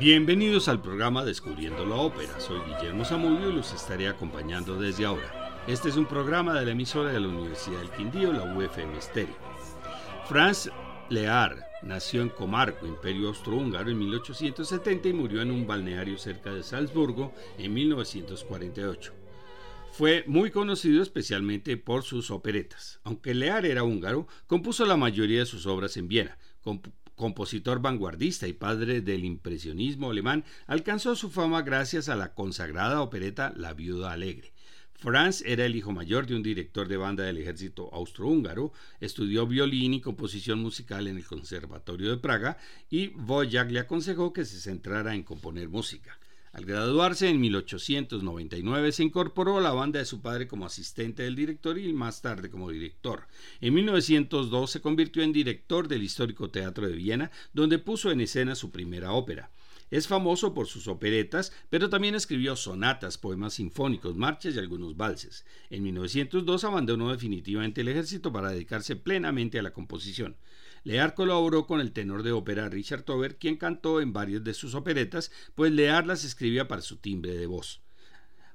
Bienvenidos al programa Descubriendo la Ópera. Soy Guillermo Zamudio y los estaré acompañando desde ahora. Este es un programa de la emisora de la Universidad del Quindío, la UFM Stereo. Franz Lear nació en Comarco, Imperio Austrohúngaro, en 1870 y murió en un balneario cerca de Salzburgo en 1948. Fue muy conocido especialmente por sus operetas. Aunque Lear era húngaro, compuso la mayoría de sus obras en Viena, compositor vanguardista y padre del impresionismo alemán, alcanzó su fama gracias a la consagrada opereta La Viuda Alegre. Franz era el hijo mayor de un director de banda del ejército austrohúngaro, estudió violín y composición musical en el Conservatorio de Praga y Wojak le aconsejó que se centrara en componer música. Al graduarse en 1899 se incorporó a la banda de su padre como asistente del director y más tarde como director. En 1902 se convirtió en director del histórico Teatro de Viena, donde puso en escena su primera ópera. Es famoso por sus operetas, pero también escribió sonatas, poemas sinfónicos, marchas y algunos valses. En 1902 abandonó definitivamente el ejército para dedicarse plenamente a la composición. Lear colaboró con el tenor de ópera Richard Tover, quien cantó en varias de sus operetas, pues Lear las escribía para su timbre de voz.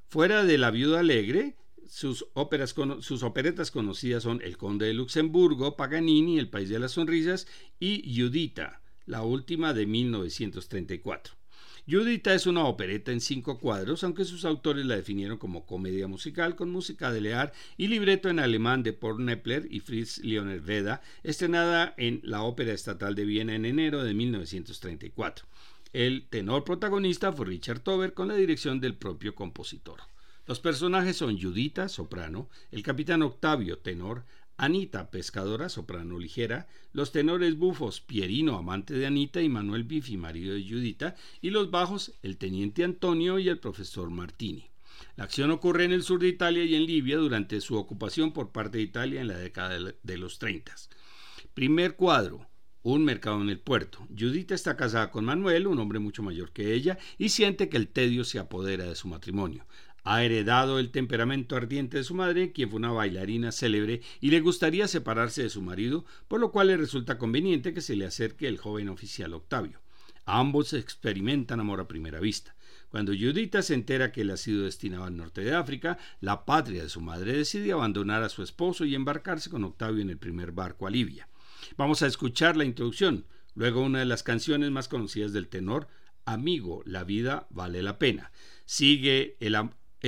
Fuera de La Viuda Alegre, sus, óperas, sus operetas conocidas son El Conde de Luxemburgo, Paganini, El País de las Sonrisas y Judita, la última de 1934. Judita es una opereta en cinco cuadros, aunque sus autores la definieron como comedia musical con música de Lear y libreto en alemán de Paul Neppler y Fritz Veda, estrenada en la Ópera Estatal de Viena en enero de 1934. El tenor protagonista fue Richard Tover con la dirección del propio compositor. Los personajes son Judita, soprano, el capitán Octavio, tenor, Anita, pescadora, soprano ligera, los tenores bufos, Pierino, amante de Anita, y Manuel Bifi, marido de Judita, y los bajos, el teniente Antonio y el profesor Martini. La acción ocurre en el sur de Italia y en Libia durante su ocupación por parte de Italia en la década de los 30. Primer cuadro. Un mercado en el puerto. Judita está casada con Manuel, un hombre mucho mayor que ella, y siente que el tedio se apodera de su matrimonio. Ha heredado el temperamento ardiente de su madre, quien fue una bailarina célebre, y le gustaría separarse de su marido, por lo cual le resulta conveniente que se le acerque el joven oficial Octavio. Ambos experimentan amor a primera vista. Cuando Judita se entera que él ha sido destinado al norte de África, la patria de su madre decide abandonar a su esposo y embarcarse con Octavio en el primer barco a Libia. Vamos a escuchar la introducción, luego una de las canciones más conocidas del tenor, Amigo, la vida vale la pena. Sigue el,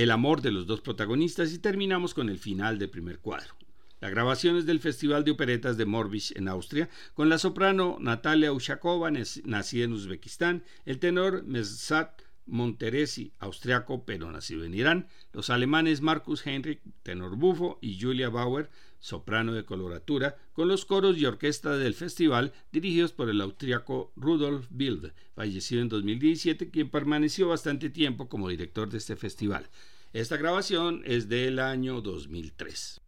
el amor de los dos protagonistas y terminamos con el final del primer cuadro. La grabación es del Festival de Operetas de Morbich en Austria, con la soprano Natalia Ushakova, nacida en Uzbekistán, el tenor Mesat Monteresi, austriaco pero nacido en Irán, los alemanes Markus Heinrich, tenor bufo, y Julia Bauer, soprano de coloratura, con los coros y orquesta del festival dirigidos por el austriaco Rudolf Bild, fallecido en 2017, quien permaneció bastante tiempo como director de este festival. Esta grabación es del año 2003.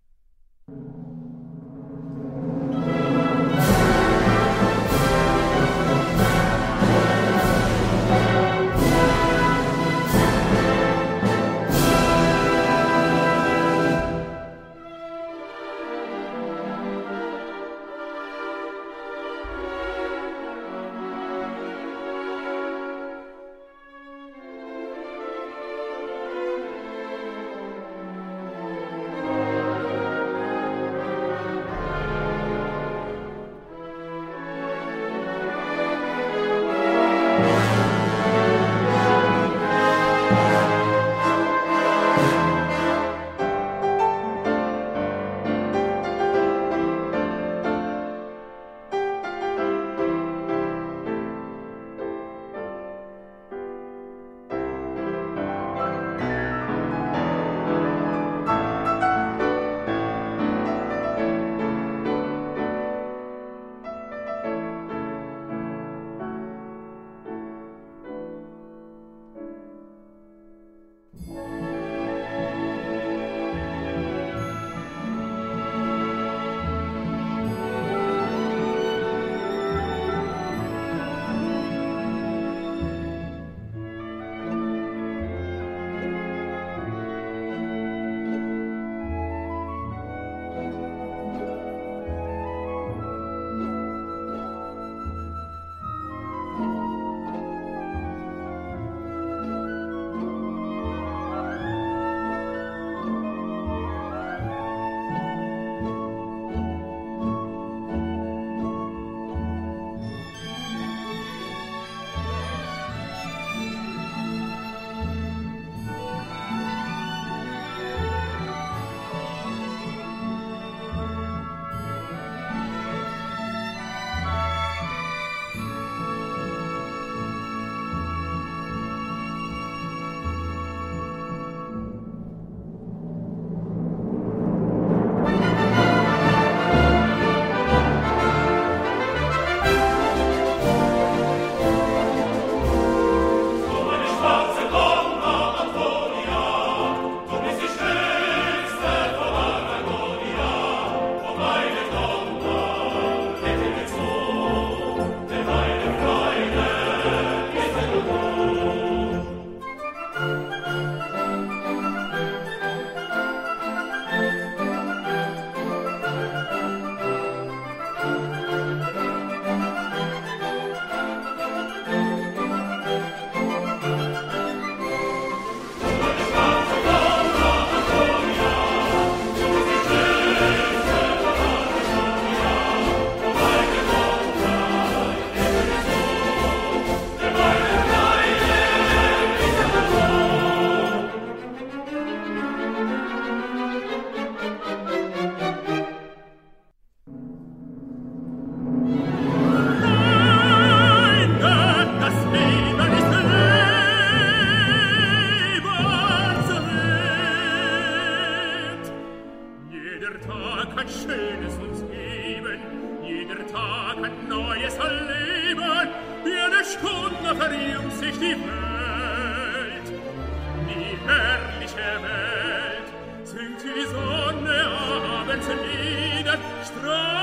strong.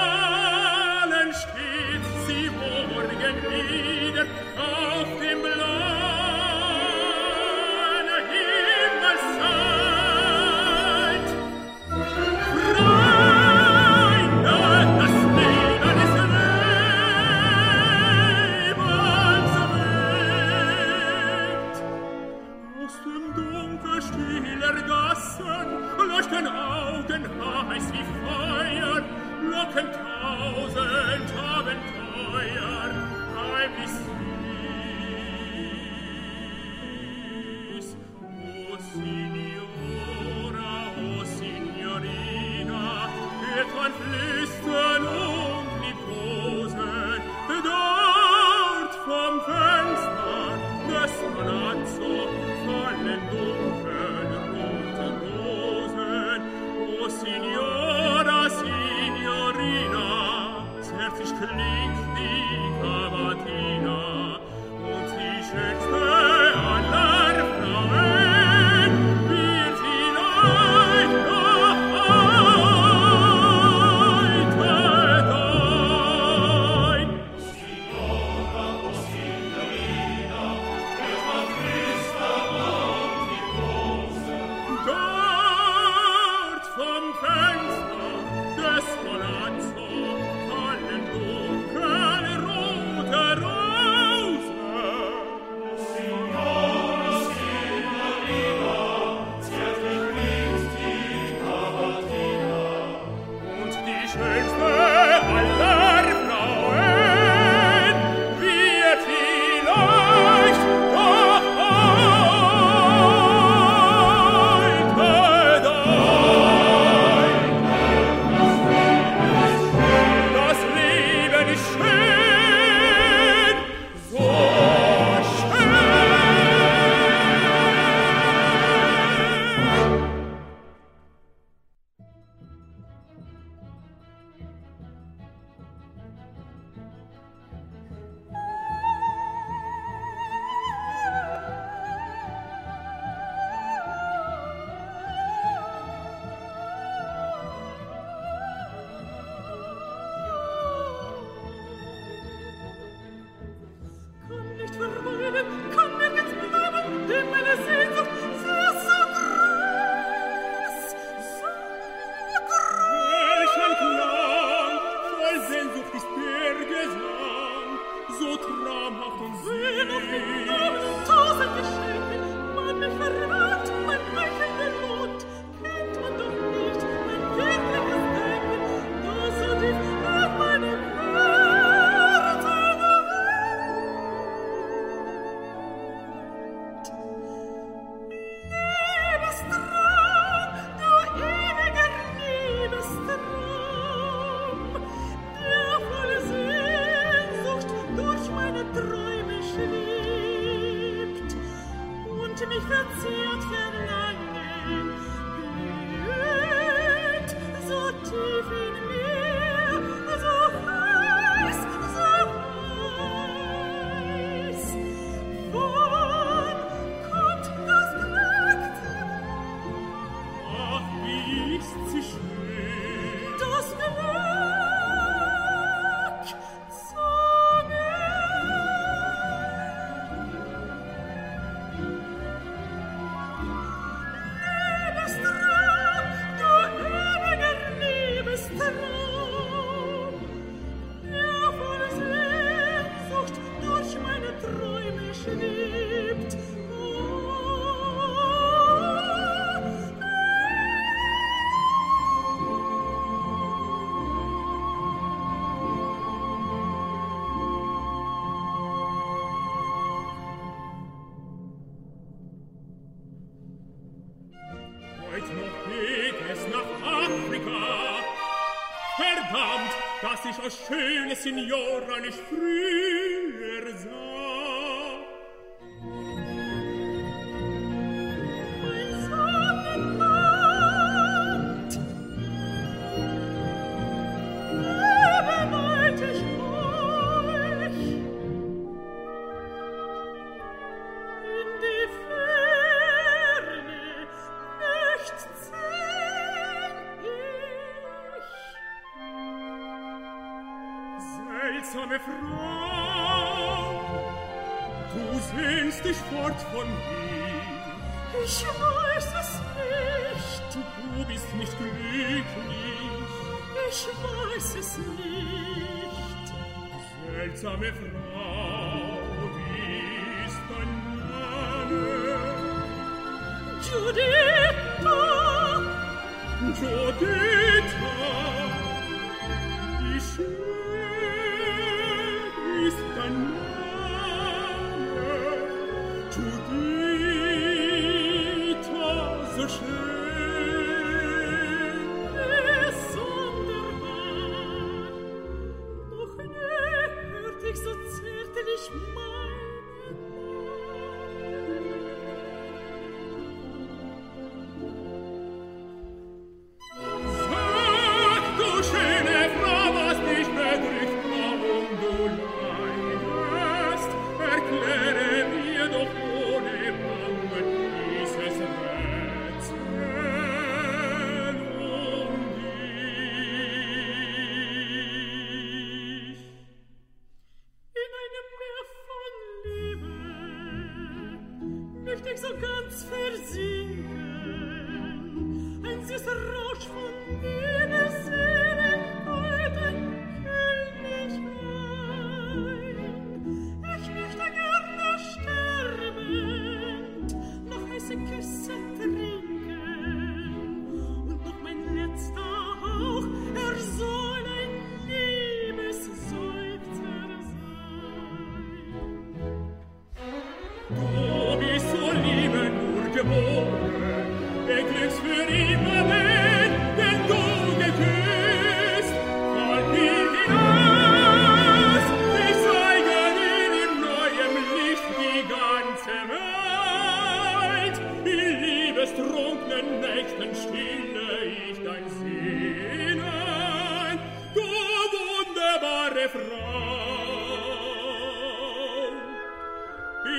schöne Signora, nicht früh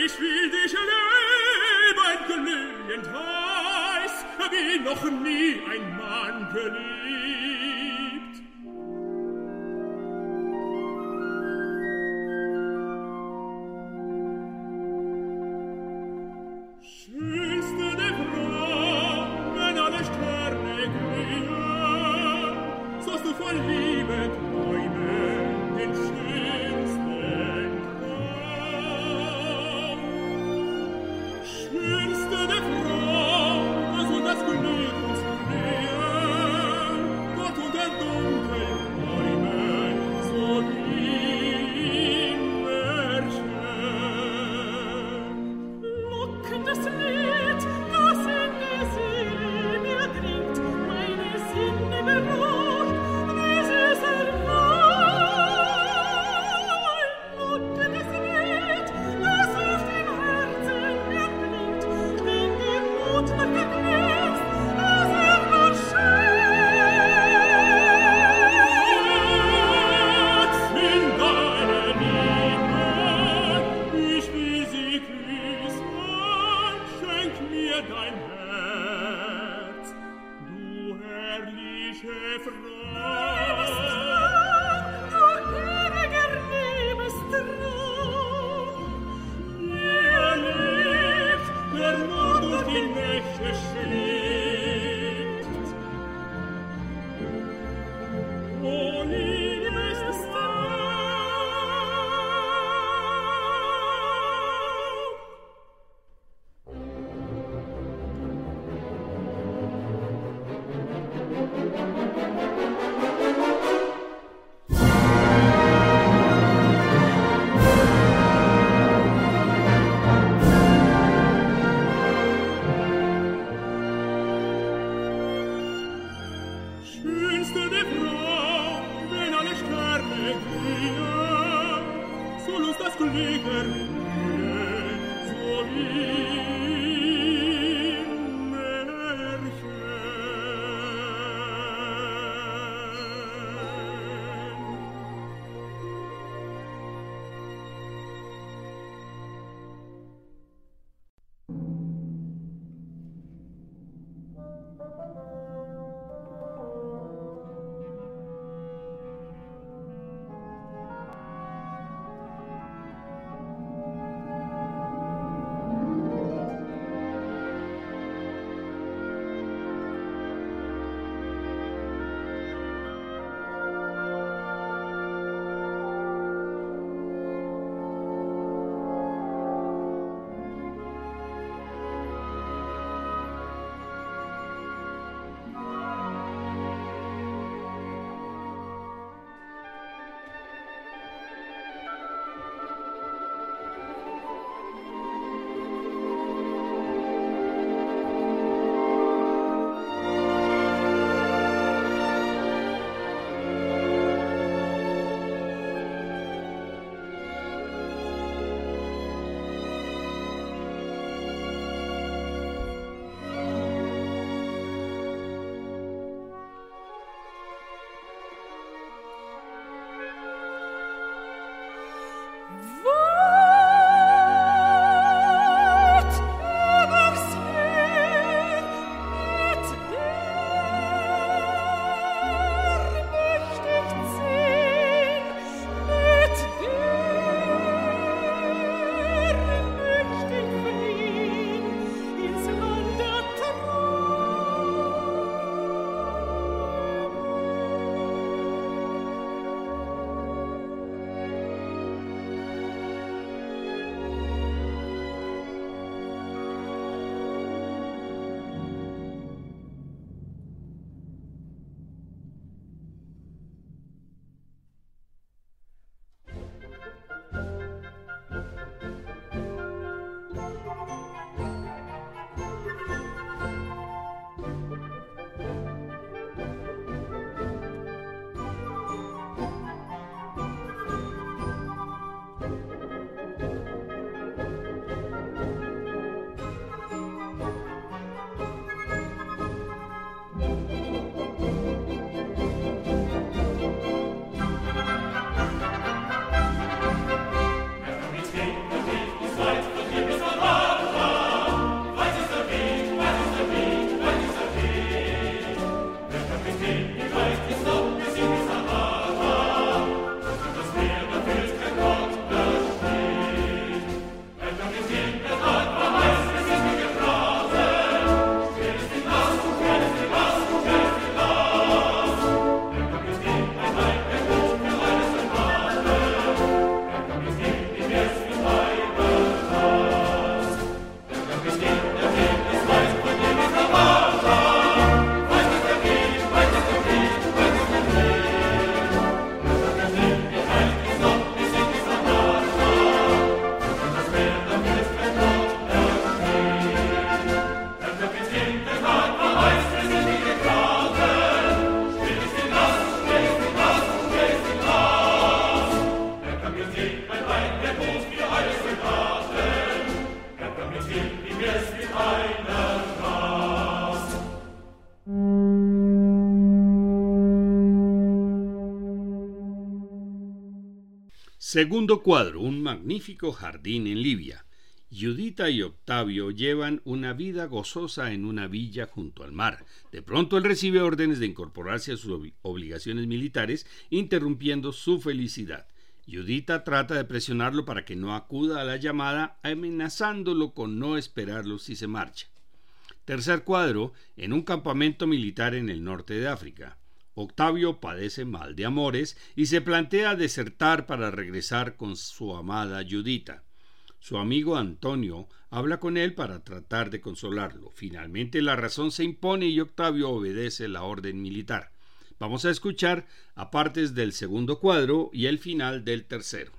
ich will dich leben, glühend heiß, wie noch nie ein Mann geliebt. Segundo cuadro, un magnífico jardín en Libia. Judita y Octavio llevan una vida gozosa en una villa junto al mar. De pronto él recibe órdenes de incorporarse a sus obligaciones militares, interrumpiendo su felicidad. Judita trata de presionarlo para que no acuda a la llamada, amenazándolo con no esperarlo si se marcha. Tercer cuadro, en un campamento militar en el norte de África. Octavio padece mal de amores y se plantea desertar para regresar con su amada Judita. Su amigo Antonio habla con él para tratar de consolarlo. Finalmente la razón se impone y Octavio obedece la orden militar. Vamos a escuchar a partes del segundo cuadro y el final del tercero.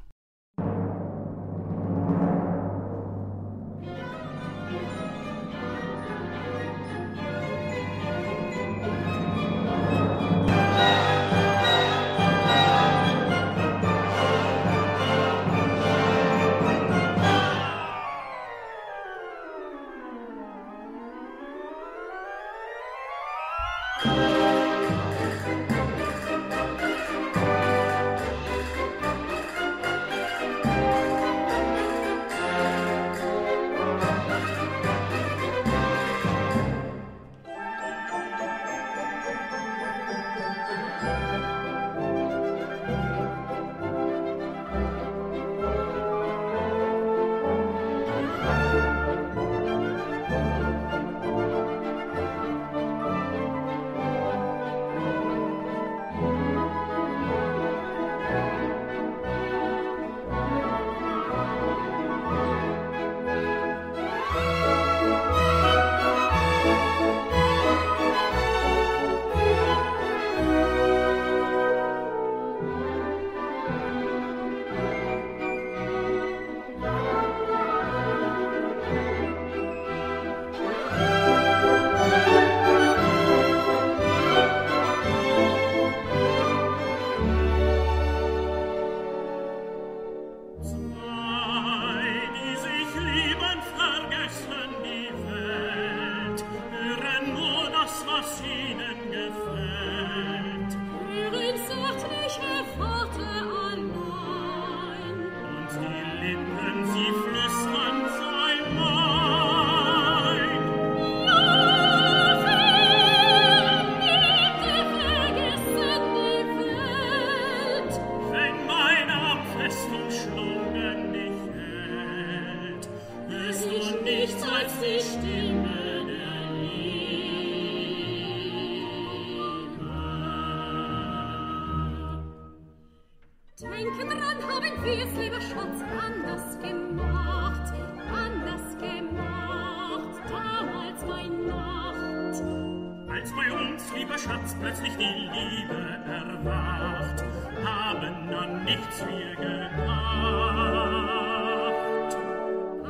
Schatz plötzlich die Liebe erwacht, haben an nichts wir gedacht.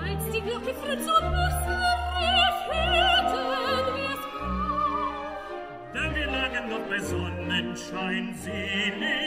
Als die Glocke früh zum erhörten wir's Dann wir lagen noch bei Sonnenschein selig,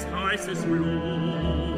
des Geistes Blut.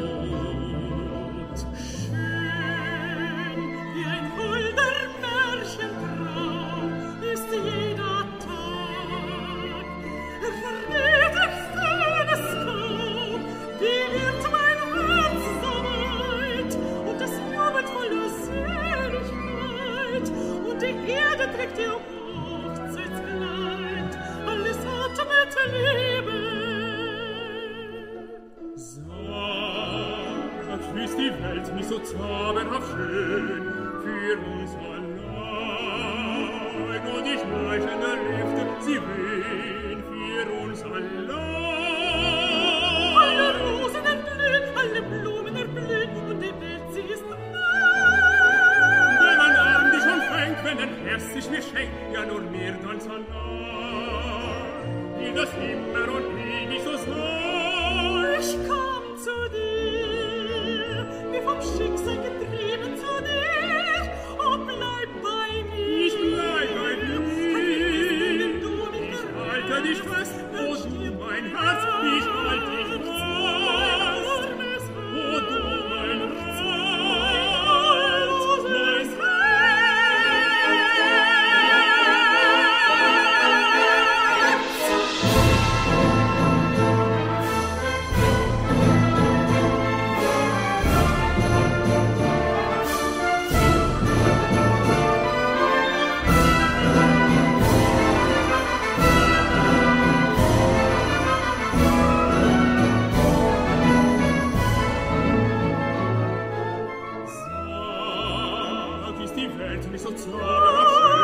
et mich so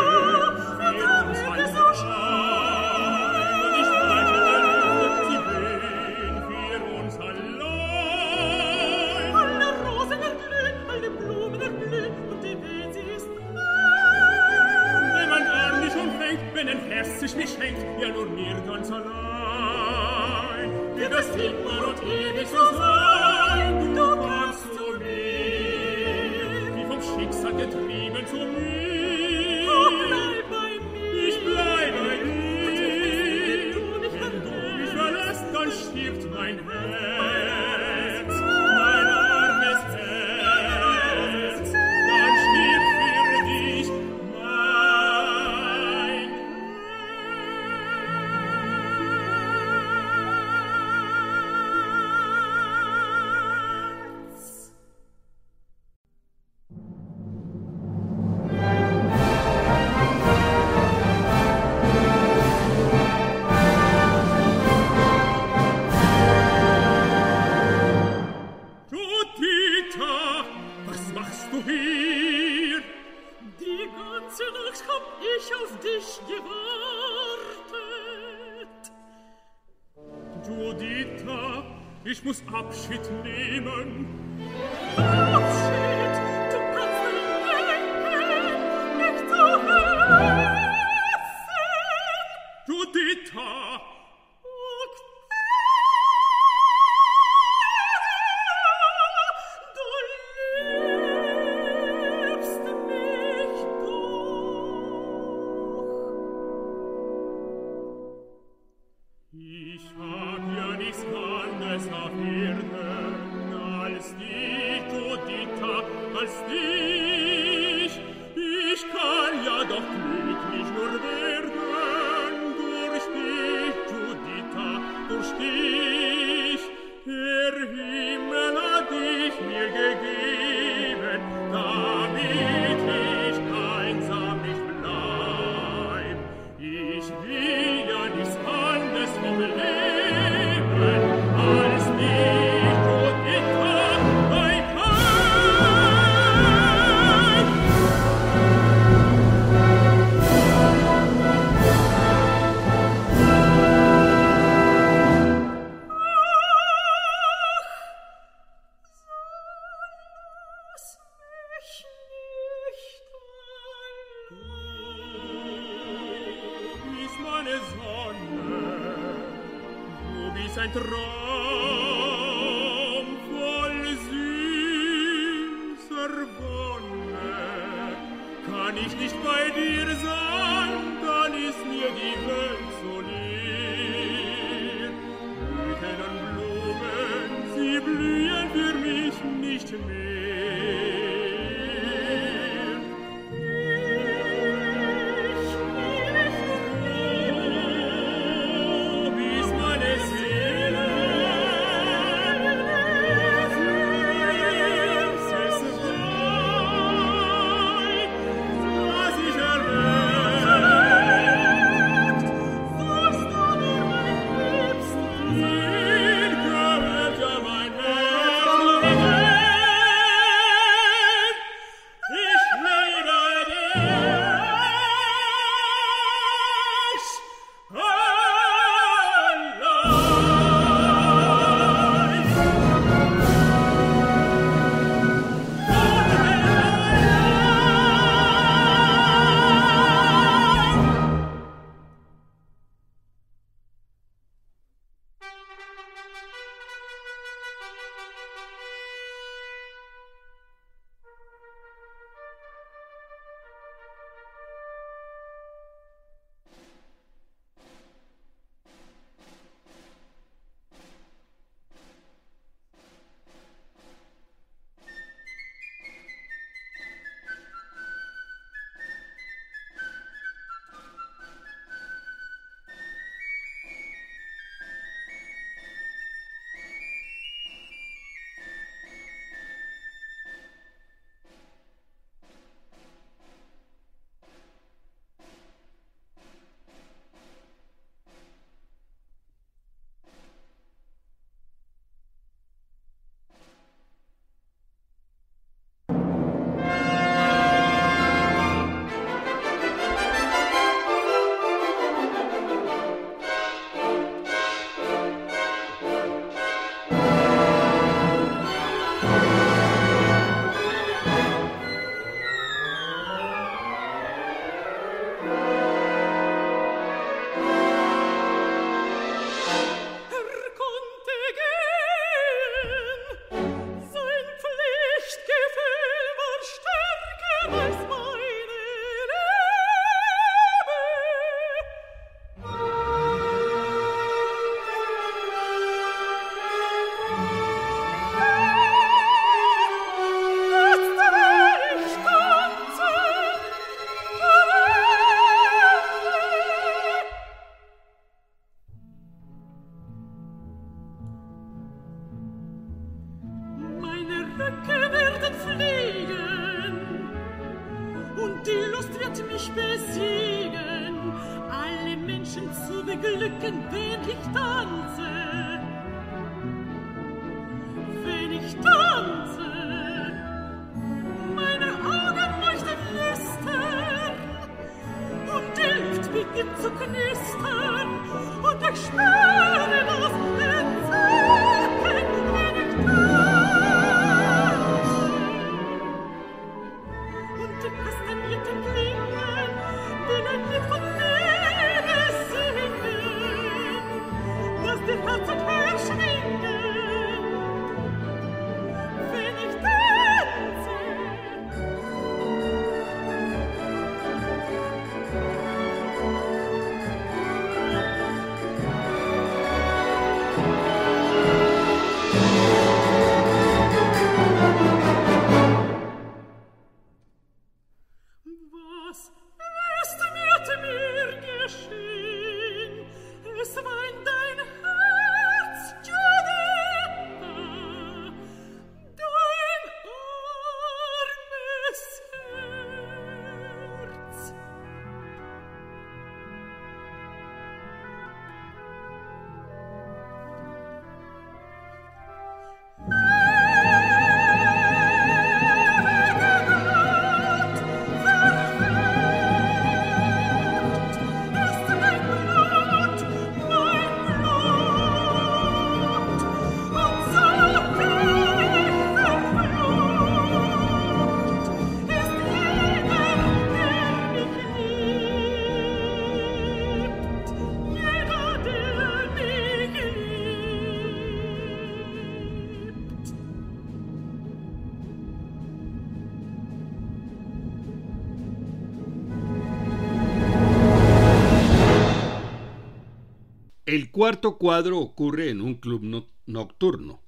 El cuarto cuadro ocurre en un club nocturno.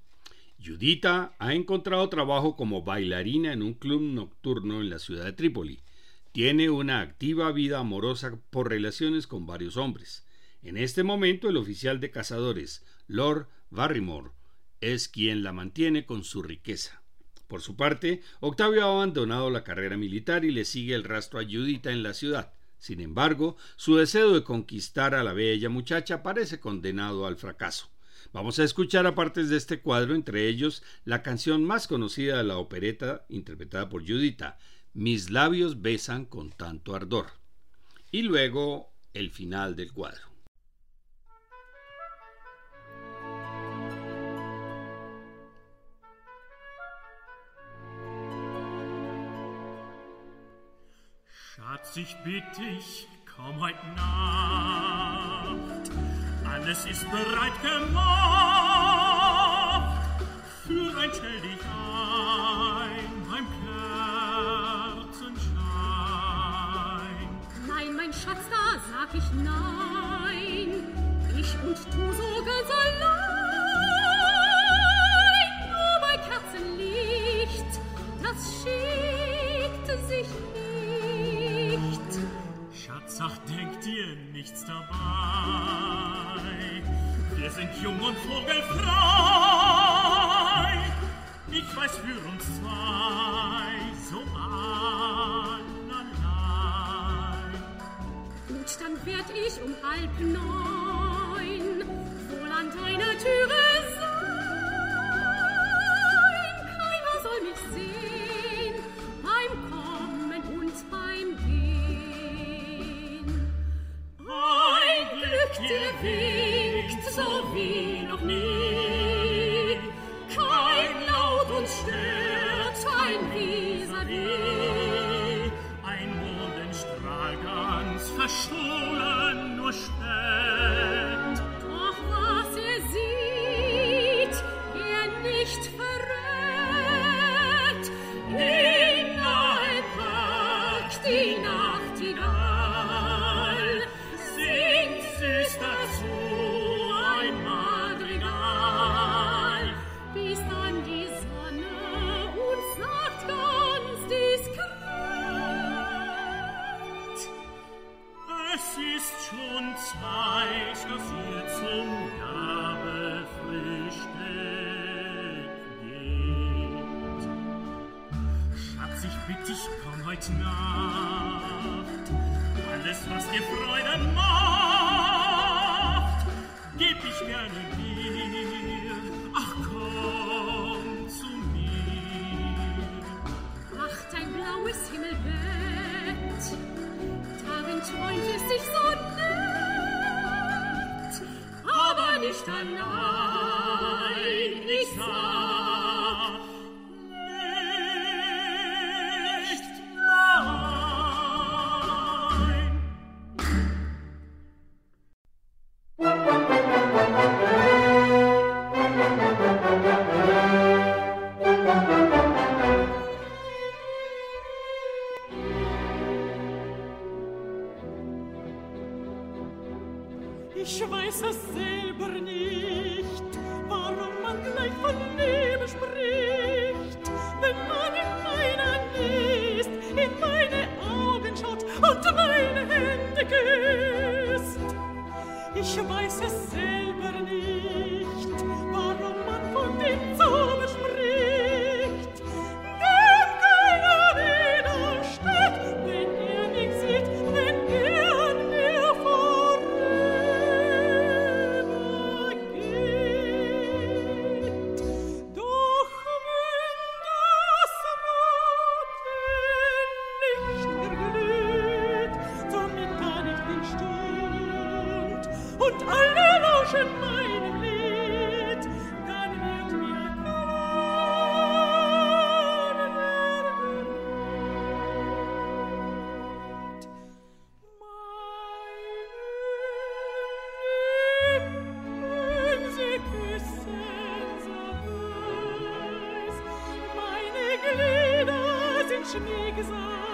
Judita ha encontrado trabajo como bailarina en un club nocturno en la ciudad de Trípoli. Tiene una activa vida amorosa por relaciones con varios hombres. En este momento el oficial de cazadores, Lord Barrymore, es quien la mantiene con su riqueza. Por su parte, Octavio ha abandonado la carrera militar y le sigue el rastro a Judita en la ciudad. Sin embargo, su deseo de conquistar a la bella muchacha parece condenado al fracaso. Vamos a escuchar a partes de este cuadro, entre ellos la canción más conocida de la opereta, interpretada por Judita, Mis labios besan con tanto ardor. Y luego el final del cuadro. Schatz, ich bitte dich, komm heut Nacht. Alles ist bereit gemacht. Für ein Stell dich ein beim Kerzenschein. Nein, mein Schatz, da sag ich nein. Ich und du so ganz alles, was dir Freude macht, geb ich gerne dir. Ach, komm zu mir. Ach, dein blaues Himmelbett, darin träumt es sich so nett. Aber nicht allein, nicht allein. touch me, cause I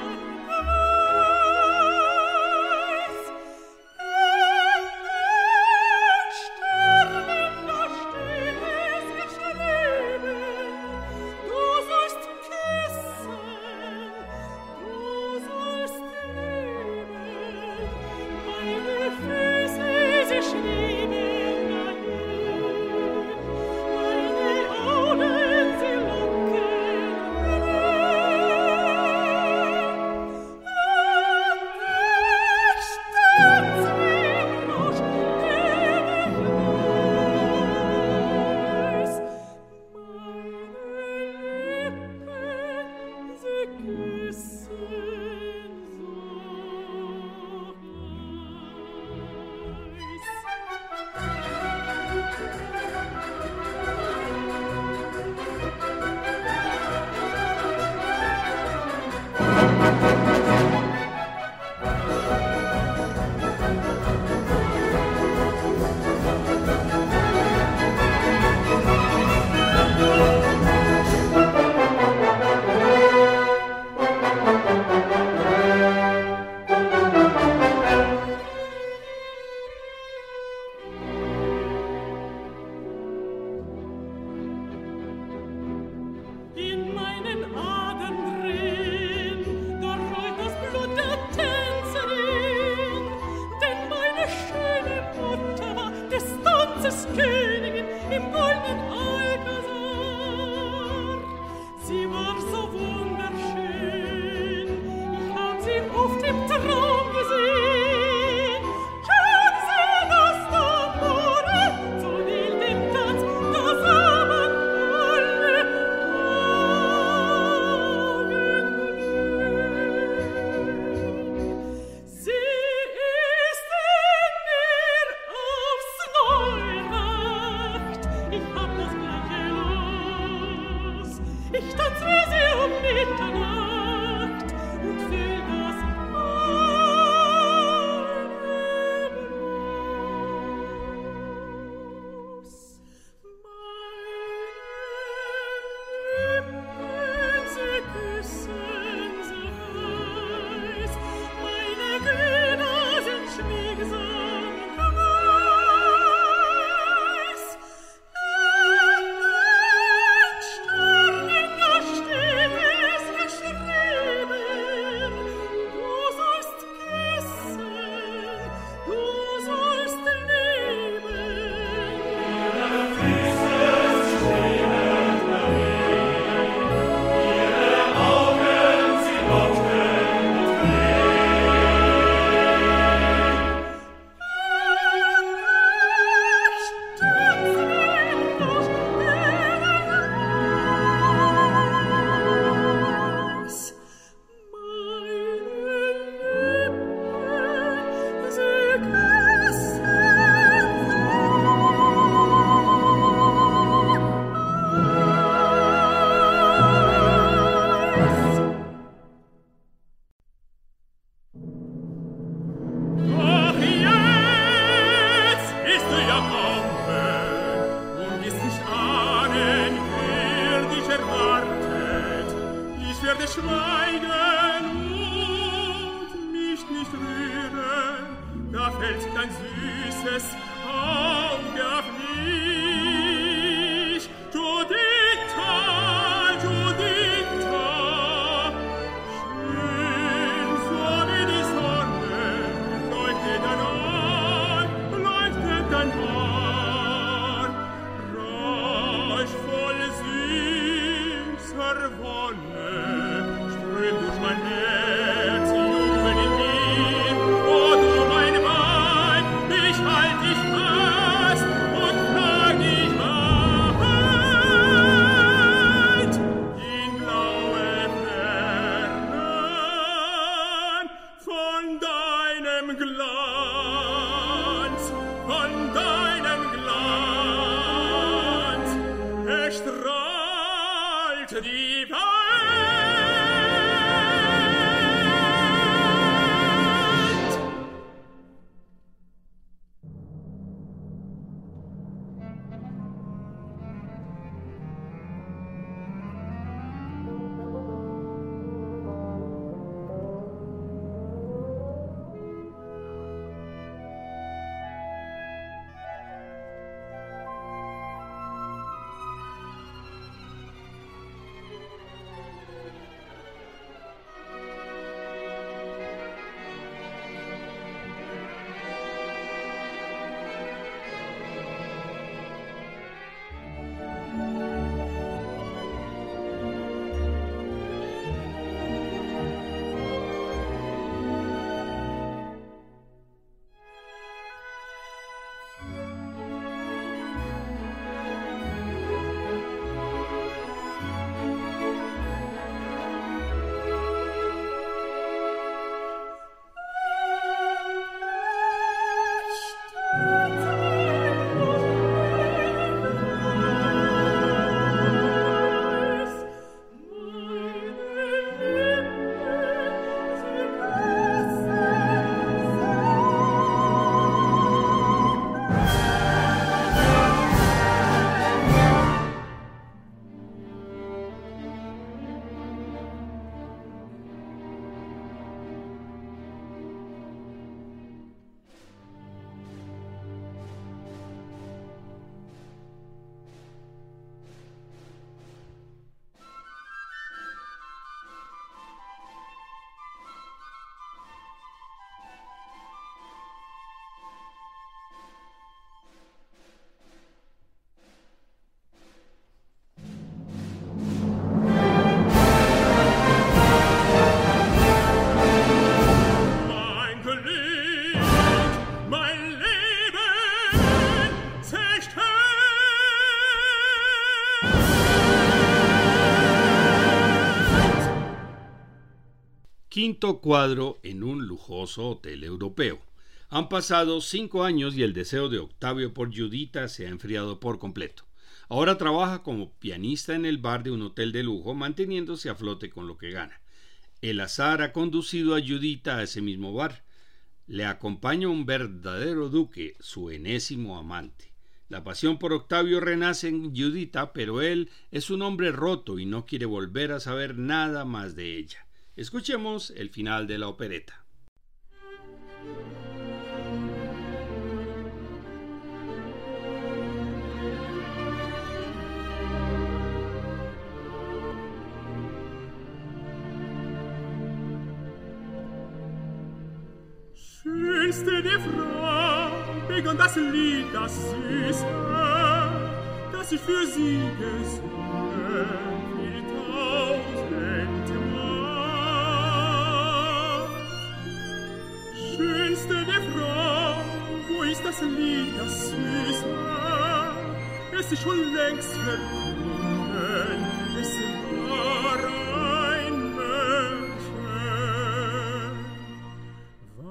schweigen und mich nicht rühren, da fällt dein süßes Quinto cuadro en un lujoso hotel europeo. Han pasado cinco años y el deseo de Octavio por Judita se ha enfriado por completo. Ahora trabaja como pianista en el bar de un hotel de lujo, manteniéndose a flote con lo que gana. El azar ha conducido a Judita a ese mismo bar. Le acompaña un verdadero duque, su enésimo amante. La pasión por Octavio renace en Judita, pero él es un hombre roto y no quiere volver a saber nada más de ella. Escuchemos el final de la opereta. schönste der Frau, wo ist das Lied, das süß war? Es ist schon längst verkommen, es war ein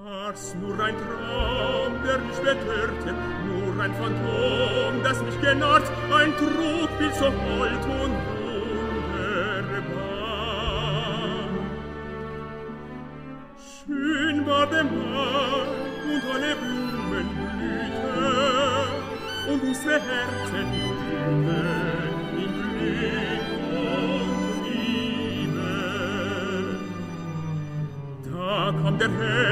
War's nur ein Traum, der mich betörte, nur ein Phantom, das mich genarrt, ein Trugbild so hold und große Herzen in Glück und Liebe. Da kommt der Herr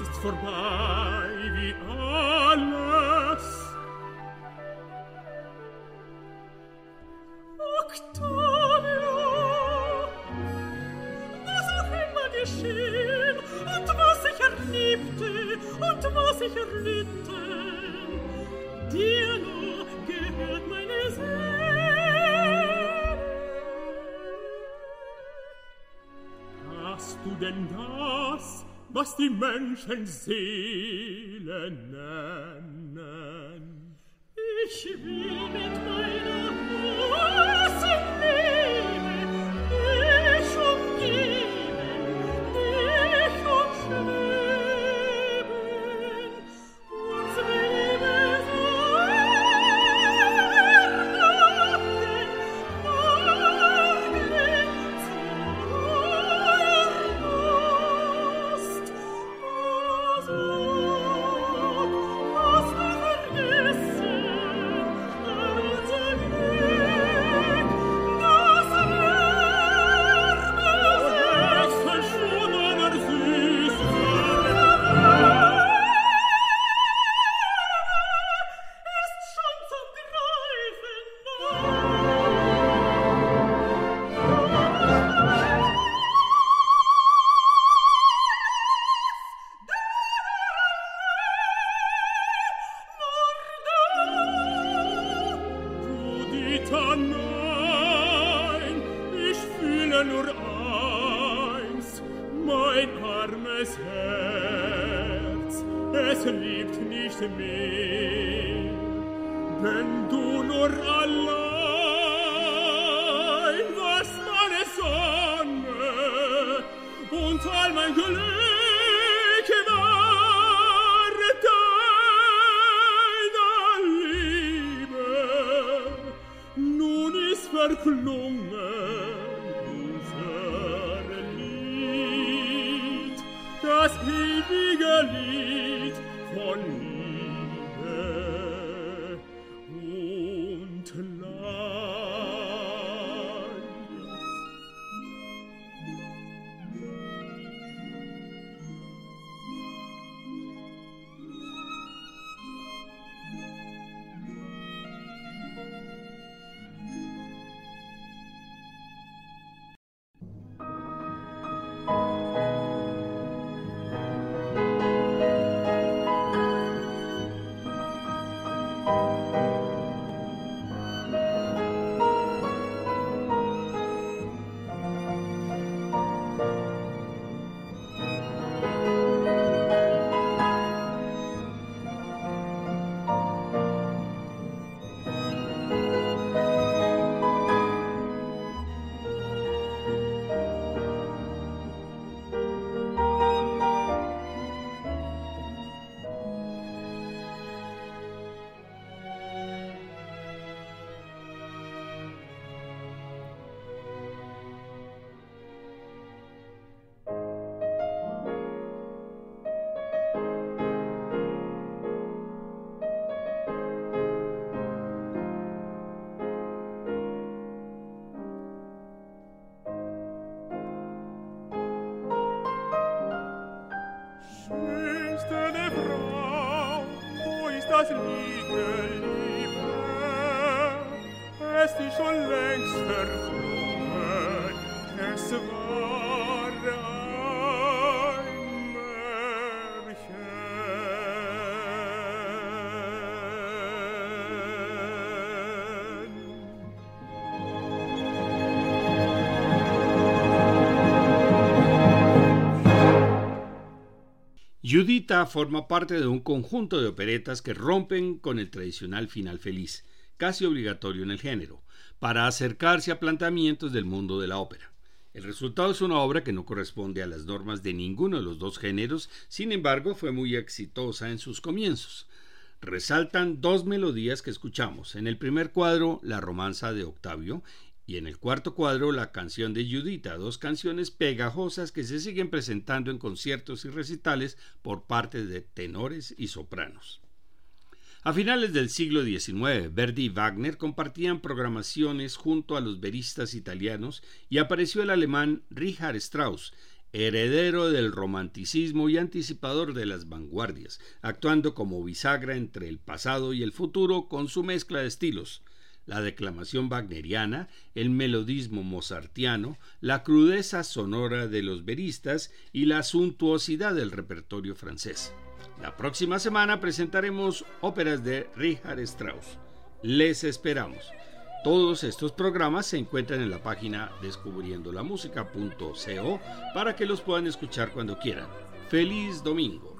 es ist vorbei wie alles. Octavio, was auch immer geschehen und was ich erliebte und was ich erlitte, dir nur gehört meine Seele. denn da was die Menschen Seelen nennen. Ich will mit meiner var klunga Judita forma parte de un conjunto de operetas que rompen con el tradicional final feliz, casi obligatorio en el género, para acercarse a planteamientos del mundo de la ópera. El resultado es una obra que no corresponde a las normas de ninguno de los dos géneros, sin embargo fue muy exitosa en sus comienzos. Resaltan dos melodías que escuchamos. En el primer cuadro, la romanza de Octavio, y en el cuarto cuadro la canción de Judita, dos canciones pegajosas que se siguen presentando en conciertos y recitales por parte de tenores y sopranos. A finales del siglo XIX, Verdi y Wagner compartían programaciones junto a los veristas italianos y apareció el alemán Richard Strauss, heredero del romanticismo y anticipador de las vanguardias, actuando como bisagra entre el pasado y el futuro con su mezcla de estilos, la declamación wagneriana, el melodismo mozartiano, la crudeza sonora de los veristas y la suntuosidad del repertorio francés. La próxima semana presentaremos óperas de Richard Strauss. Les esperamos. Todos estos programas se encuentran en la página descubriendolamusica.co para que los puedan escuchar cuando quieran. ¡Feliz domingo!